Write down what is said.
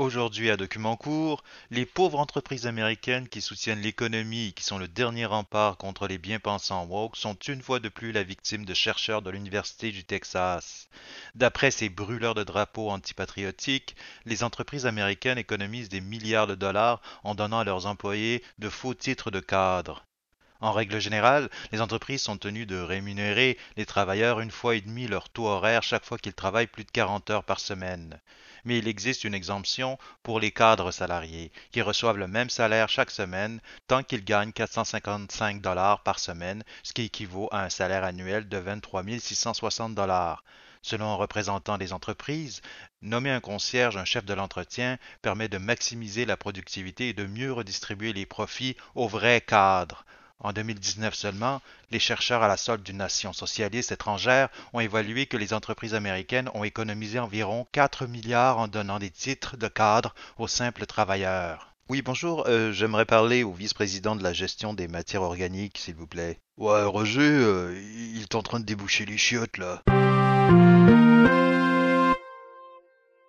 Aujourd'hui à Document Court, les pauvres entreprises américaines qui soutiennent l'économie et qui sont le dernier rempart contre les bien-pensants woke sont une fois de plus la victime de chercheurs de l'Université du Texas. D'après ces brûleurs de drapeaux antipatriotiques, les entreprises américaines économisent des milliards de dollars en donnant à leurs employés de faux titres de cadre. En règle générale, les entreprises sont tenues de rémunérer les travailleurs une fois et demi leur taux horaire chaque fois qu'ils travaillent plus de 40 heures par semaine mais il existe une exemption pour les cadres salariés, qui reçoivent le même salaire chaque semaine tant qu'ils gagnent 455 dollars par semaine, ce qui équivaut à un salaire annuel de 23 660 dollars. Selon un représentant des entreprises, nommer un concierge un chef de l'entretien permet de maximiser la productivité et de mieux redistribuer les profits aux vrais cadres. En 2019 seulement, les chercheurs à la solde d'une nation socialiste étrangère ont évalué que les entreprises américaines ont économisé environ 4 milliards en donnant des titres de cadre aux simples travailleurs. Oui, bonjour, euh, j'aimerais parler au vice-président de la gestion des matières organiques, s'il vous plaît. Ouais, Roger, euh, il est en train de déboucher les chiottes, là.